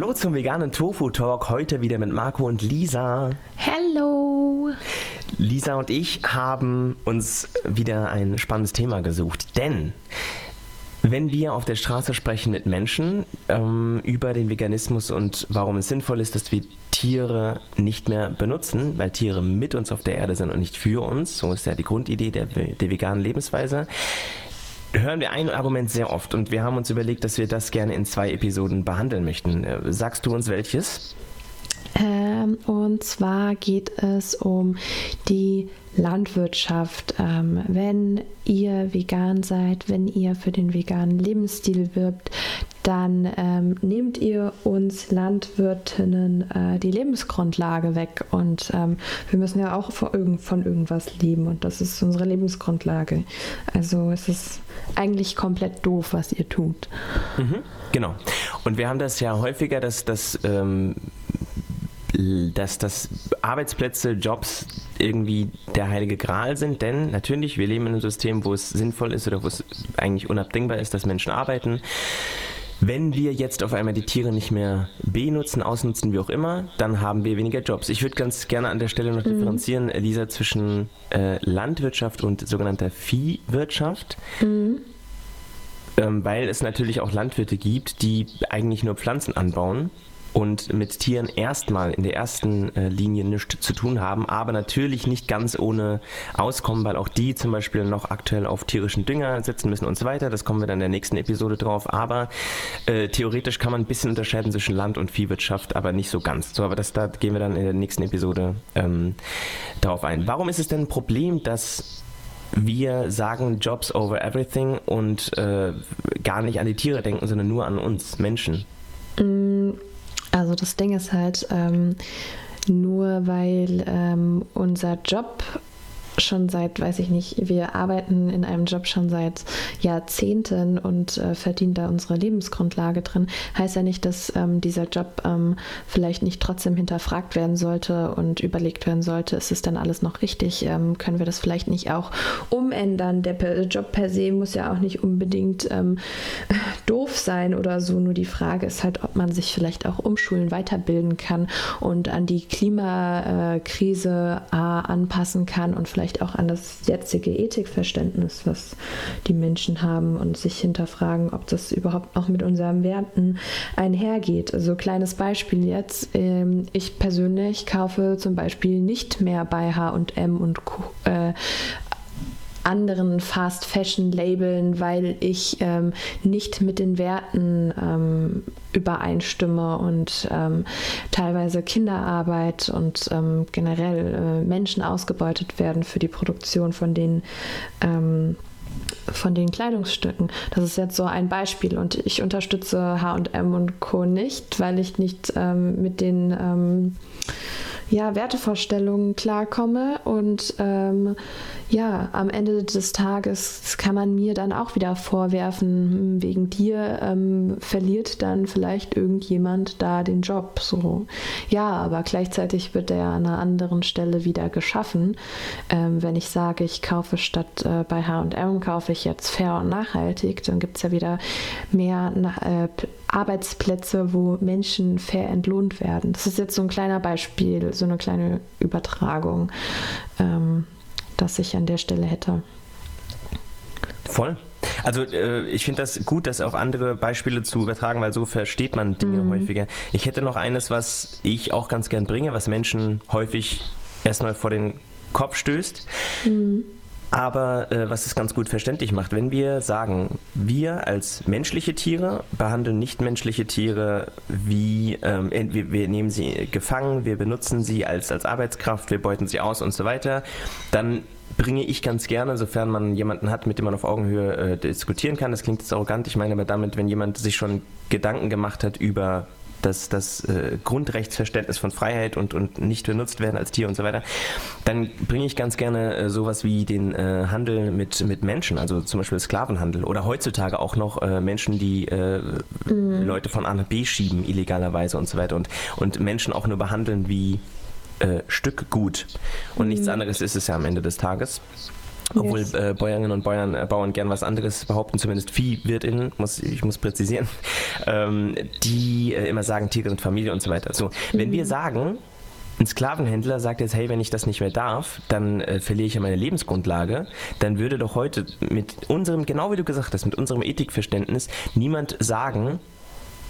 Hallo zum veganen Tofu Talk. Heute wieder mit Marco und Lisa. Hallo. Lisa und ich haben uns wieder ein spannendes Thema gesucht, denn wenn wir auf der Straße sprechen mit Menschen ähm, über den Veganismus und warum es sinnvoll ist, dass wir Tiere nicht mehr benutzen, weil Tiere mit uns auf der Erde sind und nicht für uns, so ist ja die Grundidee der, der veganen Lebensweise, hören wir ein Argument sehr oft und wir haben uns überlegt, dass wir das gerne in zwei Episoden behandeln möchten. Äh, sagst du uns welches? Ähm, und zwar geht es um die Landwirtschaft. Ähm, wenn ihr vegan seid, wenn ihr für den veganen Lebensstil wirbt, dann ähm, nehmt ihr uns Landwirtinnen äh, die Lebensgrundlage weg. Und ähm, wir müssen ja auch von, irgend, von irgendwas leben und das ist unsere Lebensgrundlage. Also es ist eigentlich komplett doof, was ihr tut. Mhm, genau. Und wir haben das ja häufiger, dass das ähm, dass das Arbeitsplätze, Jobs irgendwie der heilige Gral sind, denn natürlich, wir leben in einem System, wo es sinnvoll ist oder wo es eigentlich unabdingbar ist, dass Menschen arbeiten. Wenn wir jetzt auf einmal die Tiere nicht mehr benutzen, ausnutzen, wie auch immer, dann haben wir weniger Jobs. Ich würde ganz gerne an der Stelle noch mhm. differenzieren, Lisa, zwischen äh, Landwirtschaft und sogenannter Viehwirtschaft. Mhm. Ähm, weil es natürlich auch Landwirte gibt, die eigentlich nur Pflanzen anbauen und mit Tieren erstmal in der ersten äh, Linie nichts zu tun haben, aber natürlich nicht ganz ohne Auskommen, weil auch die zum Beispiel noch aktuell auf tierischen Dünger setzen müssen und so weiter. Das kommen wir dann in der nächsten Episode drauf. Aber äh, theoretisch kann man ein bisschen unterscheiden zwischen Land- und Viehwirtschaft, aber nicht so ganz. So, aber das, da gehen wir dann in der nächsten Episode ähm, darauf ein. Warum ist es denn ein Problem, dass wir sagen Jobs over everything und äh, gar nicht an die Tiere denken, sondern nur an uns Menschen? Also das Ding ist halt, ähm, nur weil ähm, unser Job schon seit, weiß ich nicht, wir arbeiten in einem Job schon seit Jahrzehnten und äh, verdienen da unsere Lebensgrundlage drin, heißt ja nicht, dass ähm, dieser Job ähm, vielleicht nicht trotzdem hinterfragt werden sollte und überlegt werden sollte, ist es dann alles noch richtig? Ähm, können wir das vielleicht nicht auch umändern? Der Job per se muss ja auch nicht unbedingt ähm, doof sein oder so, nur die Frage ist halt, ob man sich vielleicht auch umschulen, weiterbilden kann und an die Klimakrise äh, anpassen kann und vielleicht vielleicht auch an das jetzige Ethikverständnis, was die Menschen haben und sich hinterfragen, ob das überhaupt noch mit unseren Werten einhergeht. Also kleines Beispiel jetzt. Ähm, ich persönlich kaufe zum Beispiel nicht mehr bei HM und äh, anderen Fast Fashion Labeln, weil ich ähm, nicht mit den Werten ähm, übereinstimme und ähm, teilweise Kinderarbeit und ähm, generell äh, Menschen ausgebeutet werden für die Produktion von den ähm, von den Kleidungsstücken. Das ist jetzt so ein Beispiel und ich unterstütze HM und Co. nicht, weil ich nicht ähm, mit den ja, Wertevorstellungen klarkomme und ähm, ja, am Ende des Tages kann man mir dann auch wieder vorwerfen, hm, wegen dir ähm, verliert dann vielleicht irgendjemand da den Job. So, ja, aber gleichzeitig wird er an einer anderen Stelle wieder geschaffen. Ähm, wenn ich sage, ich kaufe statt äh, bei HM kaufe ich jetzt fair und nachhaltig, dann gibt es ja wieder mehr äh, Arbeitsplätze, wo Menschen fair entlohnt werden. Das ist jetzt so ein kleiner Beispiel, so eine kleine Übertragung. Ähm, das ich an der Stelle hätte. Voll. Also äh, ich finde das gut, das auf andere Beispiele zu übertragen, weil so versteht man Dinge mhm. häufiger. Ich hätte noch eines, was ich auch ganz gern bringe, was Menschen häufig erstmal vor den Kopf stößt. Mhm. Aber äh, was es ganz gut verständlich macht, wenn wir sagen, wir als menschliche Tiere behandeln nichtmenschliche Tiere wie, ähm, wir, wir, nehmen sie gefangen, wir benutzen sie als, als Arbeitskraft, wir beuten sie aus und so weiter, dann bringe ich ganz gerne, sofern man jemanden hat, mit dem man auf Augenhöhe äh, diskutieren kann. Das klingt jetzt arrogant, ich meine aber damit, wenn jemand sich schon Gedanken gemacht hat über das, das äh, Grundrechtsverständnis von Freiheit und, und nicht benutzt werden als Tier und so weiter, dann bringe ich ganz gerne äh, sowas wie den äh, Handel mit, mit Menschen, also zum Beispiel Sklavenhandel oder heutzutage auch noch äh, Menschen, die äh, mhm. Leute von A nach B schieben, illegalerweise und so weiter und, und Menschen auch nur behandeln wie äh, Stück gut und mhm. nichts anderes ist es ja am Ende des Tages. Obwohl yes. äh, Bäuerinnen und Bäuern, äh, Bauern gern was anderes behaupten, zumindest Viehwirtinnen, muss, ich muss präzisieren, ähm, die äh, immer sagen, Tiere sind Familie und so weiter. So, wenn mhm. wir sagen, ein Sklavenhändler sagt jetzt, hey, wenn ich das nicht mehr darf, dann äh, verliere ich ja meine Lebensgrundlage, dann würde doch heute mit unserem, genau wie du gesagt hast, mit unserem Ethikverständnis niemand sagen,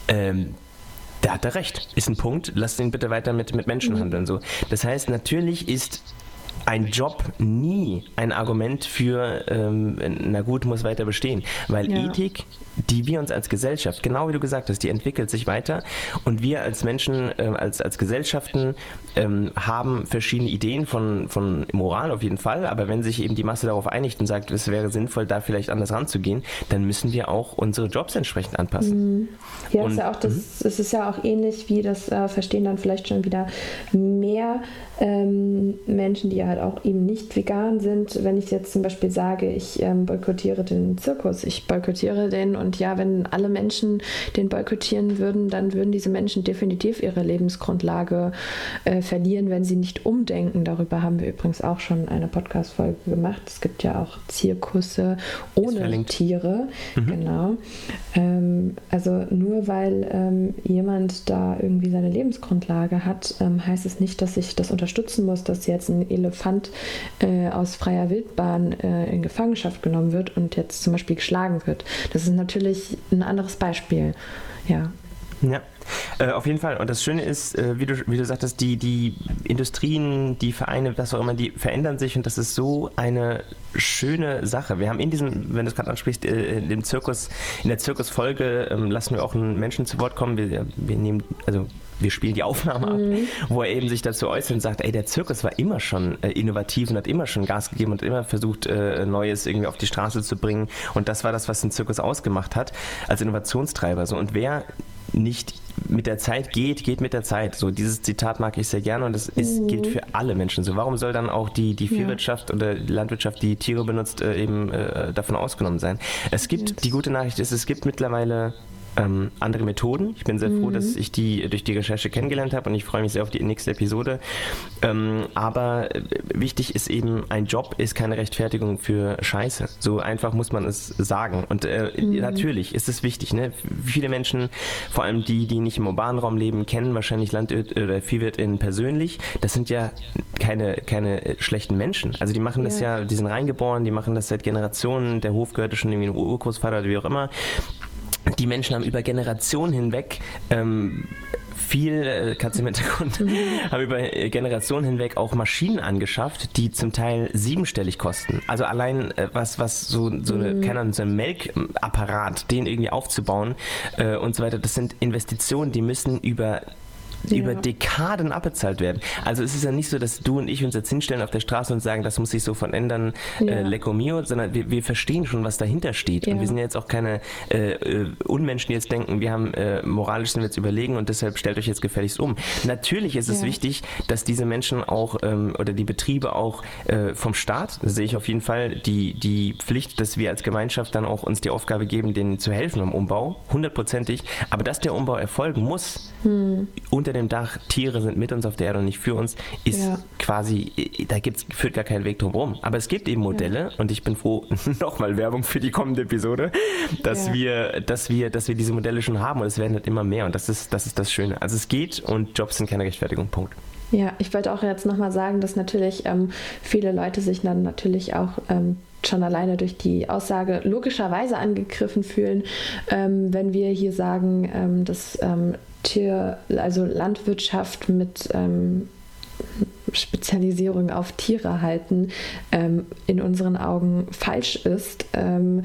ähm, der hat da recht, ist ein Punkt, lass ihn bitte weiter mit, mit Menschen mhm. handeln. So. Das heißt, natürlich ist ein Job nie ein Argument für, ähm, na gut, muss weiter bestehen. Weil ja. Ethik, die wir uns als Gesellschaft, genau wie du gesagt hast, die entwickelt sich weiter und wir als Menschen, äh, als, als Gesellschaften ähm, haben verschiedene Ideen von, von Moral auf jeden Fall, aber wenn sich eben die Masse darauf einigt und sagt, es wäre sinnvoll, da vielleicht anders ranzugehen, dann müssen wir auch unsere Jobs entsprechend anpassen. Mhm. Ja, und, ist ja auch das, mhm. es ist ja auch ähnlich wie das äh, verstehen dann vielleicht schon wieder mehr ähm, Menschen, die halt auch eben nicht vegan sind. Wenn ich jetzt zum Beispiel sage, ich ähm, boykottiere den Zirkus, ich boykottiere den und ja, wenn alle Menschen den boykottieren würden, dann würden diese Menschen definitiv ihre Lebensgrundlage äh, verlieren, wenn sie nicht umdenken. Darüber haben wir übrigens auch schon eine Podcast-Folge gemacht. Es gibt ja auch Zirkusse ohne Tiere. Mhm. Genau. Ähm, also nur weil ähm, jemand da irgendwie seine Lebensgrundlage hat, ähm, heißt es nicht, dass ich das unterstütze unterstützen muss, dass jetzt ein Elefant äh, aus freier Wildbahn äh, in Gefangenschaft genommen wird und jetzt zum Beispiel geschlagen wird. Das ist natürlich ein anderes Beispiel. Ja. Ja, äh, auf jeden Fall. Und das Schöne ist, äh, wie, du, wie du sagtest, die, die Industrien, die Vereine, was auch immer, die verändern sich und das ist so eine schöne Sache. Wir haben in diesem, wenn du es gerade ansprichst, äh, in dem Zirkus, in der Zirkusfolge ähm, lassen wir auch einen Menschen zu Wort kommen. Wir, wir nehmen, also wir spielen die Aufnahme ab, mhm. wo er eben sich dazu äußert und sagt, ey, der Zirkus war immer schon äh, innovativ und hat immer schon Gas gegeben und immer versucht, äh, Neues irgendwie auf die Straße zu bringen. Und das war das, was den Zirkus ausgemacht hat, als Innovationstreiber. So. Und wer nicht mit der Zeit geht, geht mit der Zeit. So dieses Zitat mag ich sehr gerne und es ist, mhm. gilt für alle Menschen so. Warum soll dann auch die, die Viehwirtschaft ja. oder die Landwirtschaft, die Tiere benutzt, äh, eben äh, davon ausgenommen sein? Es gibt, die gute Nachricht ist, es gibt mittlerweile ähm, andere Methoden. Ich bin sehr froh, mhm. dass ich die durch die Recherche kennengelernt habe und ich freue mich sehr auf die nächste Episode. Ähm, aber äh, wichtig ist eben, ein Job ist keine Rechtfertigung für Scheiße. So einfach muss man es sagen. Und äh, mhm. natürlich ist es wichtig. Ne? Viele Menschen, vor allem die, die nicht im urbanen Raum leben, kennen wahrscheinlich Landwirt oder Viehwirtin persönlich. Das sind ja keine, keine schlechten Menschen. Also die machen das ja, die sind reingeboren, die machen das seit Generationen. Der Hof gehörte schon irgendwie Urgroßvater oder wie auch immer die Menschen haben über Generationen hinweg ähm, viel, äh, Katze im Hintergrund, haben über Generationen hinweg auch Maschinen angeschafft, die zum Teil siebenstellig kosten. Also allein äh, was, was so, so, eine, mhm. keine Ahnung, so ein Melkapparat, den irgendwie aufzubauen äh, und so weiter, das sind Investitionen, die müssen über ja. über Dekaden abbezahlt werden. Also es ist ja nicht so, dass du und ich uns jetzt hinstellen auf der Straße und sagen, das muss sich sofort ändern, äh, ja. äh, Lecco Mio, sondern wir, wir verstehen schon, was dahinter steht. Ja. Und wir sind ja jetzt auch keine äh, äh, Unmenschen, die jetzt denken, wir haben äh, moralisch sind wir jetzt überlegen und deshalb stellt euch jetzt gefälligst um. Natürlich ist es wichtig, dass diese Menschen auch ähm, oder die Betriebe auch äh, vom Staat, sehe ich auf jeden Fall, die, die Pflicht, dass wir als Gemeinschaft dann auch uns die Aufgabe geben, denen zu helfen im Umbau, hundertprozentig. Aber dass der Umbau erfolgen muss, hm. unter dem Dach, Tiere sind mit uns auf der Erde und nicht für uns, ist ja. quasi, da gibt's, führt gar kein Weg drum rum. Aber es gibt eben Modelle ja. und ich bin froh, nochmal Werbung für die kommende Episode, dass ja. wir, dass wir, dass wir diese Modelle schon haben und es werden halt immer mehr und das ist, das ist das Schöne. Also es geht und Jobs sind keine Rechtfertigung. Punkt. Ja, ich wollte auch jetzt nochmal sagen, dass natürlich ähm, viele Leute sich dann natürlich auch ähm, schon alleine durch die Aussage logischerweise angegriffen fühlen, ähm, wenn wir hier sagen, ähm, dass ähm, Tier, also Landwirtschaft mit ähm, Spezialisierung auf Tiere halten, ähm, in unseren Augen falsch ist. Ähm,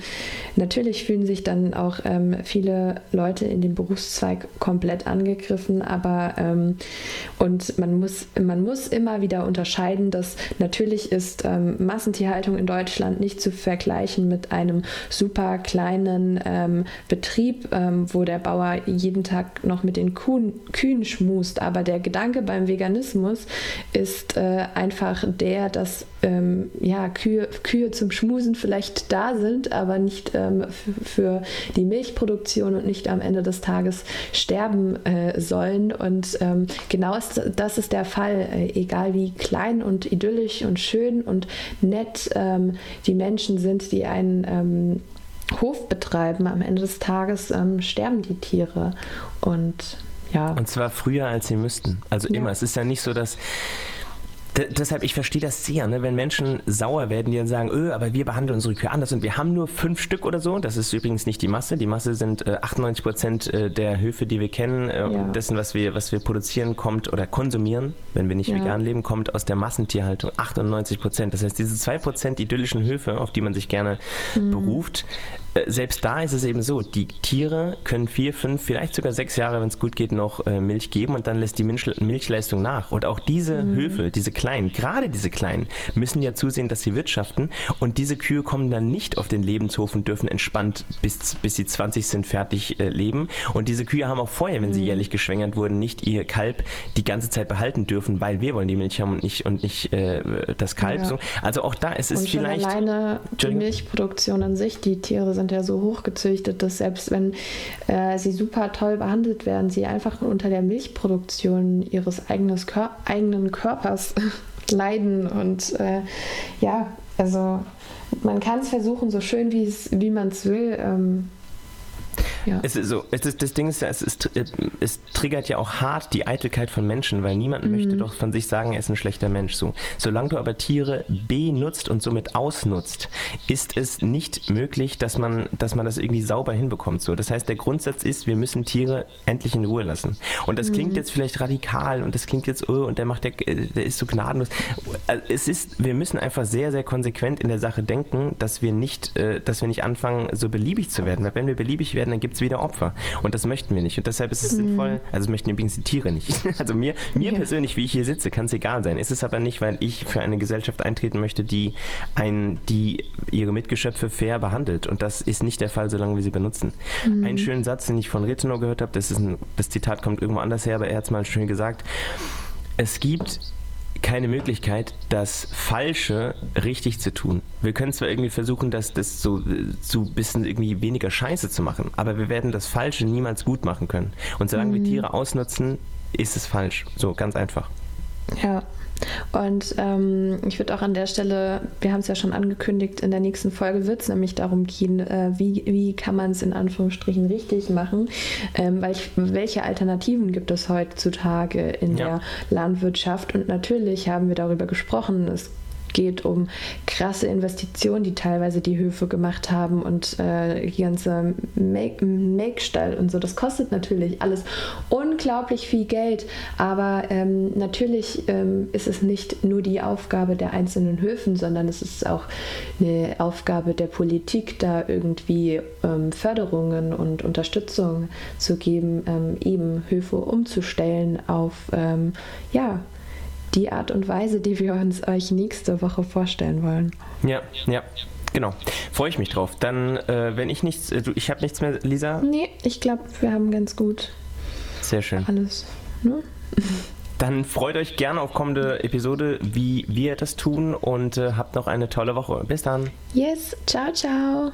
natürlich fühlen sich dann auch ähm, viele Leute in dem Berufszweig komplett angegriffen, aber ähm, und man muss, man muss immer wieder unterscheiden, dass natürlich ist ähm, Massentierhaltung in Deutschland nicht zu vergleichen mit einem super kleinen ähm, Betrieb, wo der Bauer jeden Tag noch mit den Kuhn, Kühen schmust. Aber der Gedanke beim Veganismus ist, ist äh, einfach der, dass ähm, ja, Kühe, Kühe zum Schmusen vielleicht da sind, aber nicht ähm, für die Milchproduktion und nicht am Ende des Tages sterben äh, sollen. Und ähm, genau ist, das ist der Fall, äh, egal wie klein und idyllisch und schön und nett ähm, die Menschen sind, die einen ähm, Hof betreiben, am Ende des Tages ähm, sterben die Tiere. Und ja. Und zwar früher, als sie müssten. Also ja. immer. Es ist ja nicht so, dass deshalb, ich verstehe das sehr, ne? wenn Menschen sauer werden, die dann sagen, öh, aber wir behandeln unsere Kühe anders und wir haben nur fünf Stück oder so. Das ist übrigens nicht die Masse. Die Masse sind äh, 98 Prozent äh, der Höfe, die wir kennen, äh, ja. dessen, was wir, was wir produzieren, kommt oder konsumieren, wenn wir nicht ja. vegan leben, kommt aus der Massentierhaltung. 98 Prozent. Das heißt, diese zwei Prozent idyllischen Höfe, auf die man sich gerne mhm. beruft, selbst da ist es eben so, die Tiere können vier, fünf, vielleicht sogar sechs Jahre, wenn es gut geht, noch äh, Milch geben und dann lässt die Milch, Milchleistung nach. Und auch diese mhm. Höfe, diese kleinen, gerade diese kleinen, müssen ja zusehen, dass sie wirtschaften und diese Kühe kommen dann nicht auf den Lebenshof und dürfen entspannt bis, bis sie 20 sind fertig äh, leben. Und diese Kühe haben auch vorher, wenn mhm. sie jährlich geschwängert wurden, nicht ihr Kalb die ganze Zeit behalten dürfen, weil wir wollen die Milch haben und nicht, und nicht äh, das Kalb. Ja. So. Also auch da ist es und vielleicht... alleine die Milchproduktion an sich, die Tiere sind sind ja so hochgezüchtet, dass selbst wenn äh, sie super toll behandelt werden, sie einfach unter der Milchproduktion ihres eigenes Kör eigenen Körpers leiden. Und äh, ja, also man kann es versuchen, so schön wie man es will. Ähm, ja. Es ist so, es ist, das Ding ist ja, es, ist, es triggert ja auch hart die Eitelkeit von Menschen, weil niemand mhm. möchte doch von sich sagen, er ist ein schlechter Mensch. So, solange du aber Tiere benutzt und somit ausnutzt, ist es nicht möglich, dass man, dass man das irgendwie sauber hinbekommt. So, das heißt, der Grundsatz ist, wir müssen Tiere endlich in Ruhe lassen. Und das mhm. klingt jetzt vielleicht radikal und das klingt jetzt, oh, und der macht der, der ist so gnadenlos. Es ist, wir müssen einfach sehr, sehr konsequent in der Sache denken, dass wir nicht, äh, dass wir nicht anfangen, so beliebig zu werden. Weil wenn wir beliebig werden, dann gibt gibt es wieder Opfer. Und das möchten wir nicht. Und deshalb ist es mhm. sinnvoll, also möchten übrigens die Tiere nicht. Also mir, mir ja. persönlich, wie ich hier sitze, kann es egal sein. Ist es aber nicht, weil ich für eine Gesellschaft eintreten möchte, die, ein, die ihre Mitgeschöpfe fair behandelt. Und das ist nicht der Fall, solange wir sie benutzen. Mhm. Einen schönen Satz, den ich von Retenau gehört habe, das, ist ein, das Zitat kommt irgendwo anders her, aber er hat es mal schön gesagt. Es gibt keine Möglichkeit, das Falsche richtig zu tun. Wir können zwar irgendwie versuchen, das, das so, so ein bisschen irgendwie weniger Scheiße zu machen, aber wir werden das Falsche niemals gut machen können. Und solange mhm. wir Tiere ausnutzen, ist es falsch. So ganz einfach. Ja, und ähm, ich würde auch an der Stelle, wir haben es ja schon angekündigt, in der nächsten Folge wird es nämlich darum gehen, äh, wie, wie kann man es in Anführungsstrichen richtig machen, ähm, weil ich, welche Alternativen gibt es heutzutage in ja. der Landwirtschaft? Und natürlich haben wir darüber gesprochen, es geht um krasse Investitionen, die teilweise die Höfe gemacht haben und äh, die ganze Make-Stall und so. Das kostet natürlich alles unglaublich viel Geld, aber ähm, natürlich ähm, ist es nicht nur die Aufgabe der einzelnen Höfen, sondern es ist auch eine Aufgabe der Politik, da irgendwie ähm, Förderungen und Unterstützung zu geben, ähm, eben Höfe umzustellen auf ähm, ja, die Art und Weise, die wir uns euch nächste Woche vorstellen wollen. Ja, ja. Genau, freue ich mich drauf. Dann, äh, wenn ich nichts, äh, ich habe nichts mehr, Lisa? Nee, ich glaube, wir haben ganz gut Sehr schön. alles. Ne? Dann freut euch gerne auf kommende Episode, wie wir das tun und äh, habt noch eine tolle Woche. Bis dann. Yes, ciao, ciao.